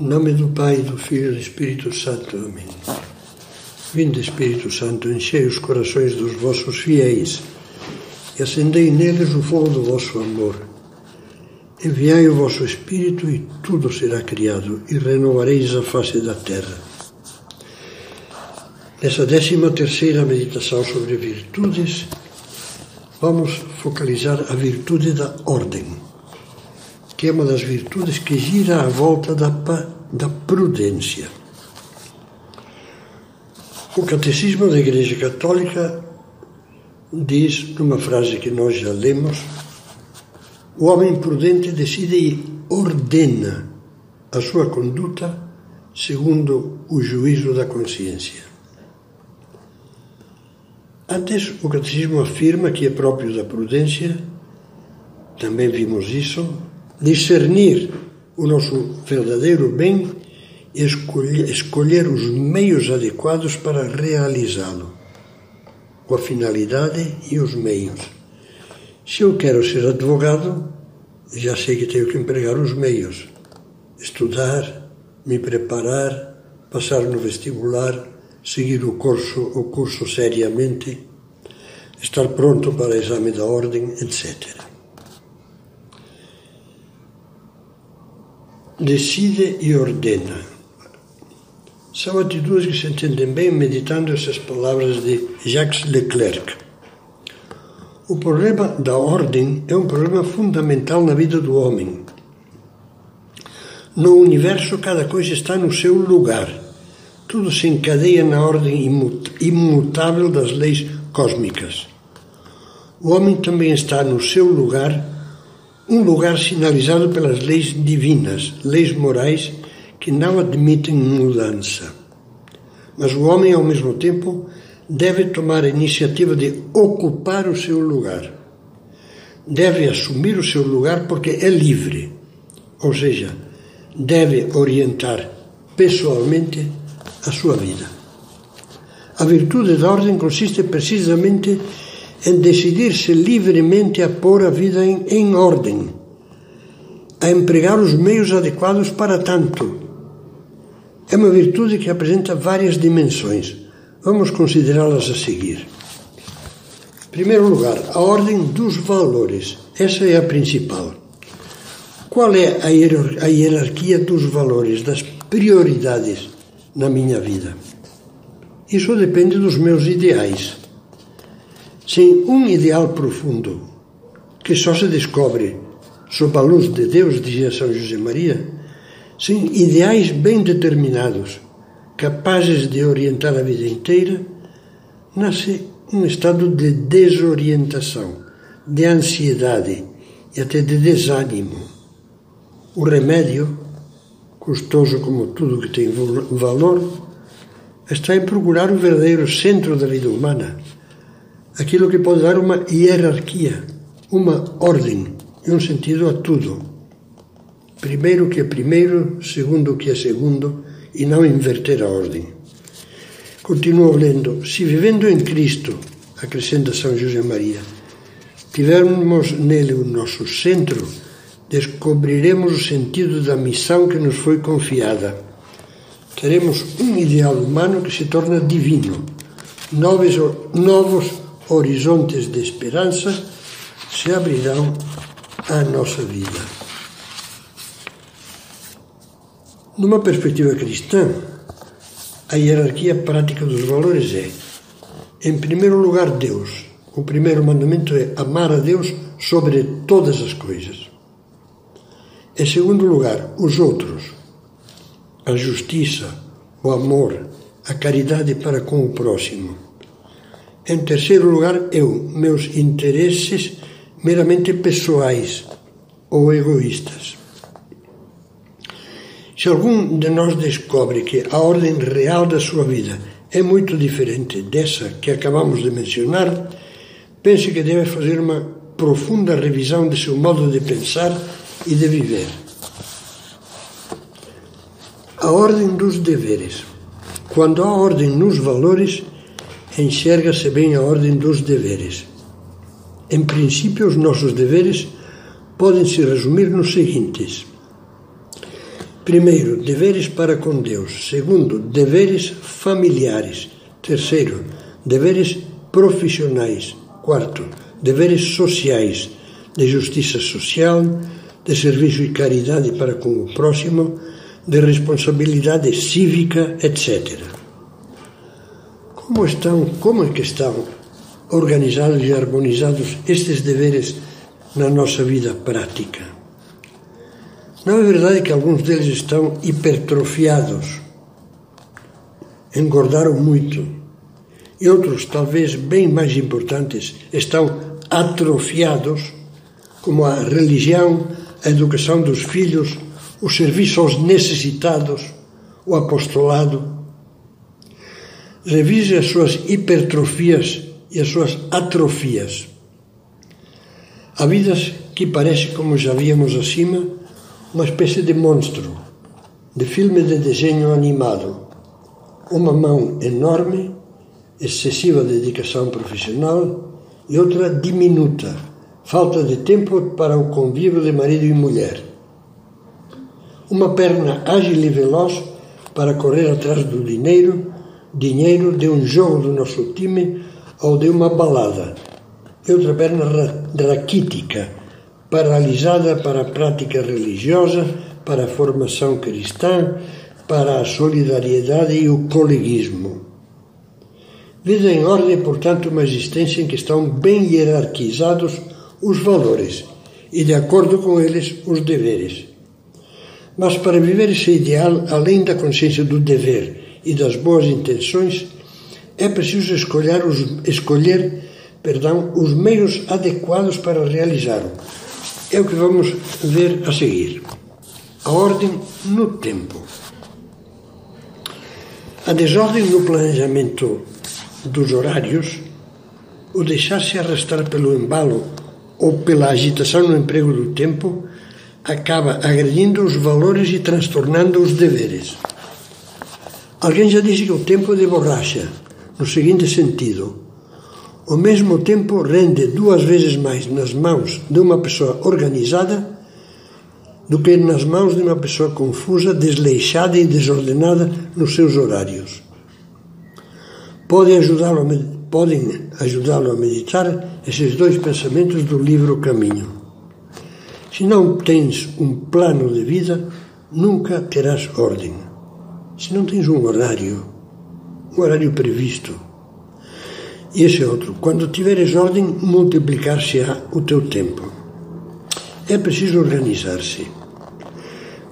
Em nome do Pai, do Filho e do Espírito Santo. Amém. Vinde, Espírito Santo, enchei os corações dos vossos fiéis e acendei neles o fogo do vosso amor. Enviai o vosso Espírito e tudo será criado e renovareis a face da terra. Nessa décima terceira meditação sobre virtudes, vamos focalizar a virtude da ordem, que é uma das virtudes que gira à volta da, da prudência. O Catecismo da Igreja Católica diz, numa frase que nós já lemos, o homem prudente decide e ordena a sua conduta segundo o juízo da consciência. Antes, o catecismo afirma que é próprio da prudência, também vimos isso, discernir o nosso verdadeiro bem e escolher, os meios adequados para realizá-lo, com a finalidade e os meios. Se eu quero ser advogado, já sei que tenho que empregar os meios, estudar, me preparar, passar no vestibular, seguir o curso, o curso seriamente, estar pronto para o exame da ordem, etc. Decide e ordena. São atitudes que se entendem bem meditando essas palavras de Jacques Leclerc. O problema da ordem é um problema fundamental na vida do homem. No universo, cada coisa está no seu lugar tudo se encadeia na ordem imutável das leis cósmicas. O homem também está no seu lugar, um lugar sinalizado pelas leis divinas, leis morais que não admitem mudança. Mas o homem, ao mesmo tempo, deve tomar a iniciativa de ocupar o seu lugar. Deve assumir o seu lugar porque é livre, ou seja, deve orientar pessoalmente a sua vida. A virtude da ordem consiste precisamente em decidir-se livremente a pôr a vida em, em ordem, a empregar os meios adequados para tanto. É uma virtude que apresenta várias dimensões. Vamos considerá-las a seguir. Em primeiro lugar, a ordem dos valores. Essa é a principal. Qual é a hierarquia dos valores, das prioridades? na minha vida. Isso depende dos meus ideais. Sem um ideal profundo, que só se descobre sob a luz de Deus, dizia São José Maria, sem ideais bem determinados, capazes de orientar a vida inteira, nasce um estado de desorientação, de ansiedade e até de desânimo. O remédio custoso como tudo que tem valor, está em procurar o verdadeiro centro da vida humana, aquilo que pode dar uma hierarquia, uma ordem e um sentido a tudo. Primeiro que é primeiro, segundo que é segundo, e não inverter a ordem. Continuo lendo: se vivendo em Cristo, acrescenta São José Maria, tivermos nele o nosso centro, descobriremos o sentido da missão que nos foi confiada. Teremos um ideal humano que se torna divino. Novos, novos horizontes de esperança se abrirão à nossa vida. Numa perspectiva cristã, a hierarquia prática dos valores é, em primeiro lugar, Deus. O primeiro mandamento é amar a Deus sobre todas as coisas. Em segundo lugar, os outros, a justiça, o amor, a caridade para com o próximo. Em terceiro lugar, eu, meus interesses meramente pessoais ou egoístas. Se algum de nós descobre que a ordem real da sua vida é muito diferente dessa que acabamos de mencionar, pense que deve fazer uma profunda revisão de seu modo de pensar e de viver. A ordem dos deveres. Quando há ordem nos valores, enxerga-se bem a ordem dos deveres. Em princípio, os nossos deveres podem se resumir nos seguintes: Primeiro, deveres para com Deus. Segundo, deveres familiares. Terceiro, deveres profissionais. Quarto, deveres sociais, de justiça social, de serviço e caridade para com o próximo, de responsabilidade cívica, etc. Como estão, como é que estão organizados e harmonizados estes deveres na nossa vida prática? Não é verdade que alguns deles estão hipertrofiados, engordaram muito, e outros, talvez bem mais importantes, estão atrofiados, como a religião, a educação dos filhos, o serviço aos necessitados, o apostolado. Revise as suas hipertrofias e as suas atrofias. Há vidas que parecem, como já víamos acima, uma espécie de monstro, de filme de desenho animado. Uma mão enorme, excessiva dedicação profissional e outra diminuta, falta de tempo para o convívio de marido e mulher. Uma perna ágil e veloz para correr atrás do dinheiro, dinheiro de um jogo do nosso time ou de uma balada. E outra perna raquítica, paralisada para a prática religiosa, para a formação cristã, para a solidariedade e o coleguismo. Vida em ordem, portanto, uma existência em que estão bem hierarquizados os valores e, de acordo com eles, os deveres. Mas para viver esse ideal, além da consciência do dever e das boas intenções, é preciso escolher os, escolher, perdão, os meios adequados para realizá-lo. É o que vamos ver a seguir. A ordem no tempo. A desordem no planejamento dos horários, o deixar-se arrastar pelo embalo ou pela agitação no emprego do tempo, acaba agredindo os valores e transtornando os deveres. Alguém já disse que o tempo é de borracha, no seguinte sentido: o mesmo tempo rende duas vezes mais nas mãos de uma pessoa organizada do que nas mãos de uma pessoa confusa, desleixada e desordenada nos seus horários. Pode ajudá-lo podem ajudá-lo a meditar esses dois pensamentos do livro Caminho. Se não tens um plano de vida, nunca terás ordem. Se não tens um horário, um horário previsto. Esse é outro. Quando tiveres ordem, multiplicar-se-á o teu tempo. É preciso organizar-se.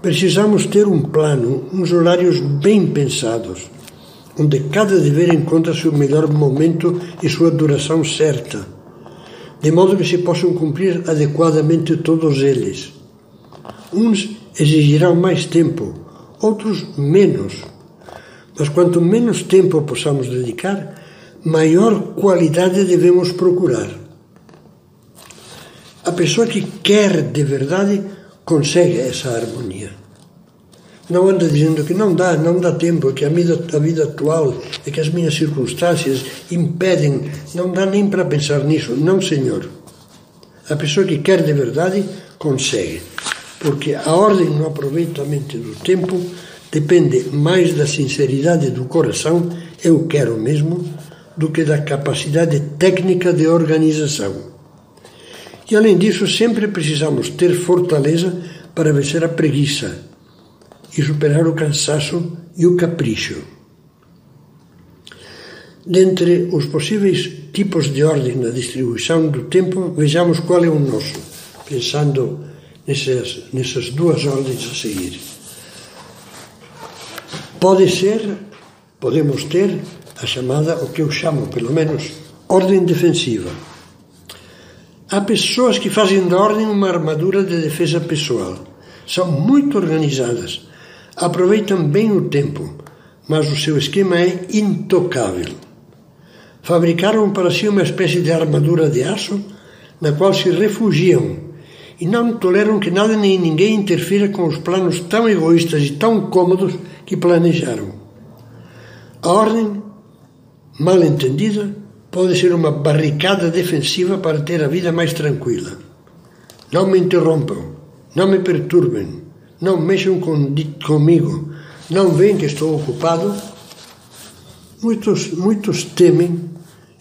Precisamos ter um plano, uns horários bem pensados, onde cada dever encontra seu melhor momento e sua duração certa de modo que se possam cumprir adequadamente todos eles. Uns exigirão mais tempo, outros menos. Mas quanto menos tempo possamos dedicar, maior qualidade devemos procurar. A pessoa que quer de verdade consegue essa harmonia. Não anda dizendo que não dá, não dá tempo, que a vida, a vida atual é que as minhas circunstâncias impedem, não dá nem para pensar nisso. Não, senhor. A pessoa que quer de verdade consegue, porque a ordem no aproveitamento do tempo depende mais da sinceridade do coração, eu quero mesmo, do que da capacidade técnica de organização. E além disso, sempre precisamos ter fortaleza para vencer a preguiça e superar o cansaço e o capricho. Dentre os possíveis tipos de ordem na distribuição do tempo, vejamos qual é o nosso, pensando nessas, nessas duas ordens a seguir. Pode ser, podemos ter a chamada, o que eu chamo, pelo menos, ordem defensiva. Há pessoas que fazem da ordem uma armadura de defesa pessoal. São muito organizadas, aproveitam bem o tempo, mas o seu esquema é intocável. Fabricaram para si uma espécie de armadura de aço na qual se refugiam e não toleram que nada nem ninguém interfira com os planos tão egoístas e tão cômodos que planejaram. A ordem, mal entendida, pode ser uma barricada defensiva para ter a vida mais tranquila. Não me interrompam, não me perturbem, não mexam com, comigo, não veem que estou ocupado. Muitos, muitos temem,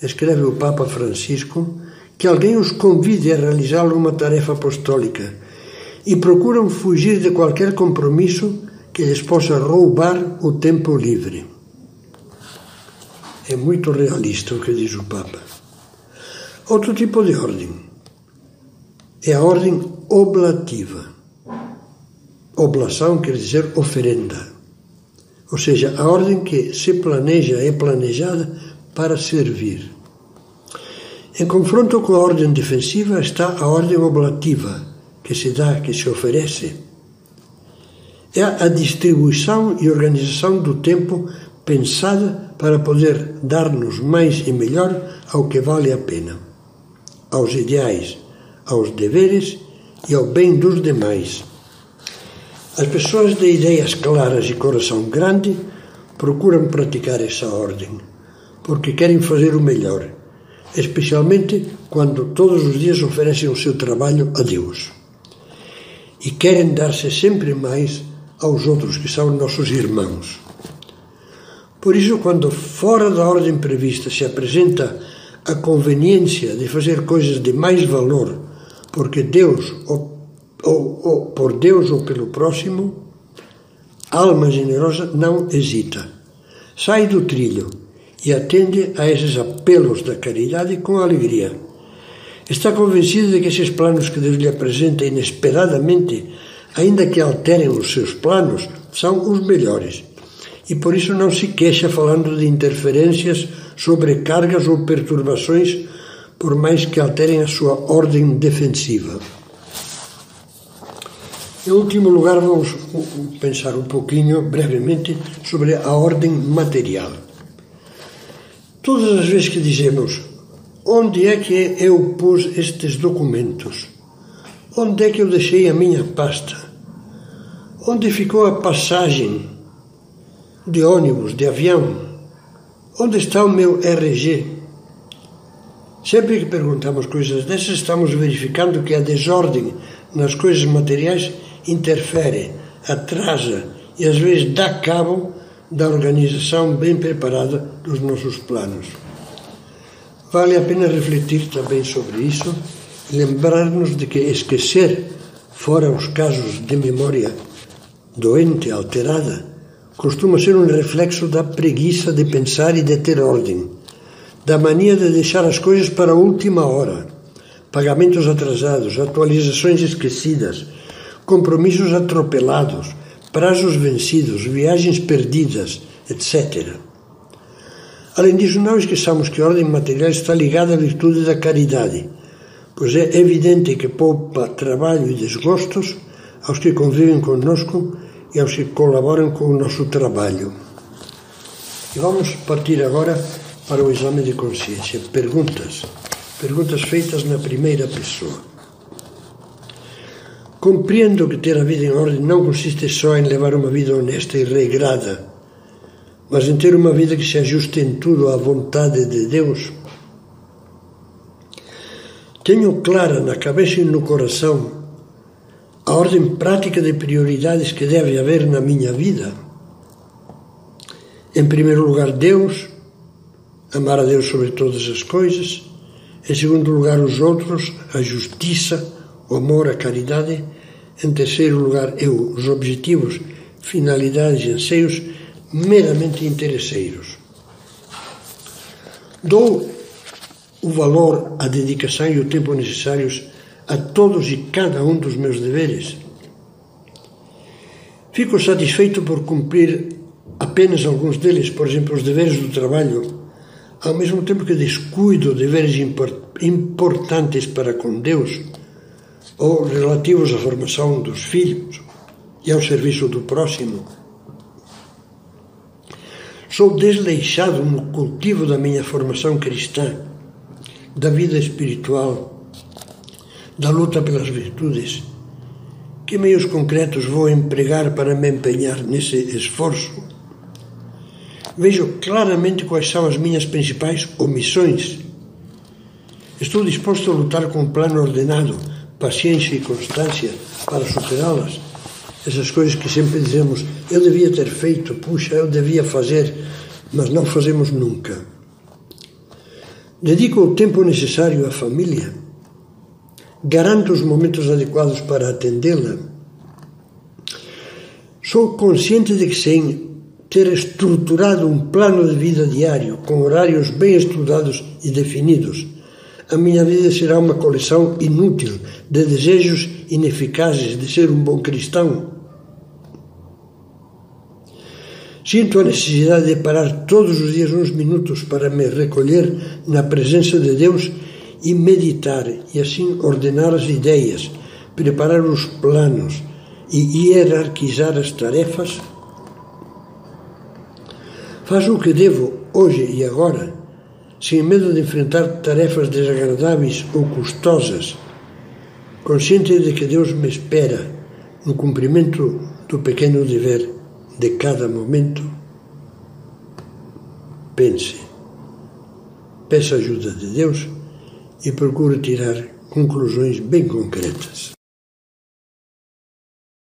escreve o Papa Francisco, que alguém os convide a realizar uma tarefa apostólica e procuram fugir de qualquer compromisso que lhes possa roubar o tempo livre. É muito realista o que diz o Papa. Outro tipo de ordem é a ordem oblativa. Oblação quer dizer oferenda. Ou seja, a ordem que se planeja é planejada para servir. Em confronto com a ordem defensiva está a ordem oblativa, que se dá, que se oferece. É a distribuição e organização do tempo pensada para poder dar-nos mais e melhor ao que vale a pena, aos ideais, aos deveres e ao bem dos demais. As pessoas de ideias claras e coração grande procuram praticar essa ordem, porque querem fazer o melhor, especialmente quando todos os dias oferecem o seu trabalho a Deus. E querem dar-se sempre mais aos outros que são nossos irmãos. Por isso, quando fora da ordem prevista se apresenta a conveniência de fazer coisas de mais valor, porque Deus ou ou, ou por Deus ou pelo próximo, a alma generosa não hesita. Sai do trilho e atende a esses apelos da caridade com alegria. Está convencida de que esses planos que Deus lhe apresenta inesperadamente, ainda que alterem os seus planos, são os melhores. E por isso não se queixa falando de interferências, sobrecargas ou perturbações, por mais que alterem a sua ordem defensiva. Em último lugar, vamos pensar um pouquinho, brevemente, sobre a ordem material. Todas as vezes que dizemos onde é que eu pus estes documentos, onde é que eu deixei a minha pasta, onde ficou a passagem de ônibus, de avião, onde está o meu RG. Sempre que perguntamos coisas dessas, estamos verificando que a desordem nas coisas materiais interfere, atrasa e às vezes dá cabo da organização bem preparada dos nossos planos. Vale a pena refletir também sobre isso e lembrar-nos de que esquecer, fora os casos de memória doente, alterada, costuma ser um reflexo da preguiça de pensar e de ter ordem, da mania de deixar as coisas para a última hora, pagamentos atrasados, atualizações esquecidas, compromissos atropelados, prazos vencidos, viagens perdidas, etc. Além disso, não esqueçamos que a ordem material está ligada à virtude da caridade, pois é evidente que poupa trabalho e desgostos aos que convivem conosco e aos que colaboram com o nosso trabalho. E vamos partir agora para o exame de consciência. Perguntas. Perguntas feitas na primeira pessoa. Compreendo que ter a vida em ordem não consiste só em levar uma vida honesta e regrada, mas em ter uma vida que se ajuste em tudo à vontade de Deus. Tenho clara na cabeça e no coração a ordem prática de prioridades que deve haver na minha vida. Em primeiro lugar, Deus, amar a Deus sobre todas as coisas. Em segundo lugar, os outros, a justiça, o amor, a caridade. Em terceiro lugar, eu, os objetivos, finalidades e anseios meramente interesseiros. Dou o valor, a dedicação e o tempo necessários a todos e cada um dos meus deveres. Fico satisfeito por cumprir apenas alguns deles, por exemplo, os deveres do trabalho, ao mesmo tempo que descuido deveres importantes para com Deus ou relativos à formação dos filhos e ao serviço do próximo. Sou desleixado no cultivo da minha formação cristã, da vida espiritual, da luta pelas virtudes. Que meios concretos vou empregar para me empenhar nesse esforço? Vejo claramente quais são as minhas principais omissões. Estou disposto a lutar com um plano ordenado paciência e constância para superá-las. essas coisas que sempre dizemos, eu devia ter feito, puxa, eu devia fazer, mas não fazemos nunca. Dedico o tempo necessário à família? Garanto os momentos adequados para atendê-la? Sou consciente de que sem ter estruturado um plano de vida diário, com horários bem estudados e definidos, a minha vida será uma coleção inútil de desejos ineficazes de ser um bom cristão. Sinto a necessidade de parar todos os dias uns minutos para me recolher na presença de Deus e meditar, e assim ordenar as ideias, preparar os planos e hierarquizar as tarefas. Faz o que devo hoje e agora sem medo de enfrentar tarefas desagradáveis ou custosas, consciente de que Deus me espera no cumprimento do pequeno dever de cada momento, pense, peça ajuda de Deus e procure tirar conclusões bem concretas.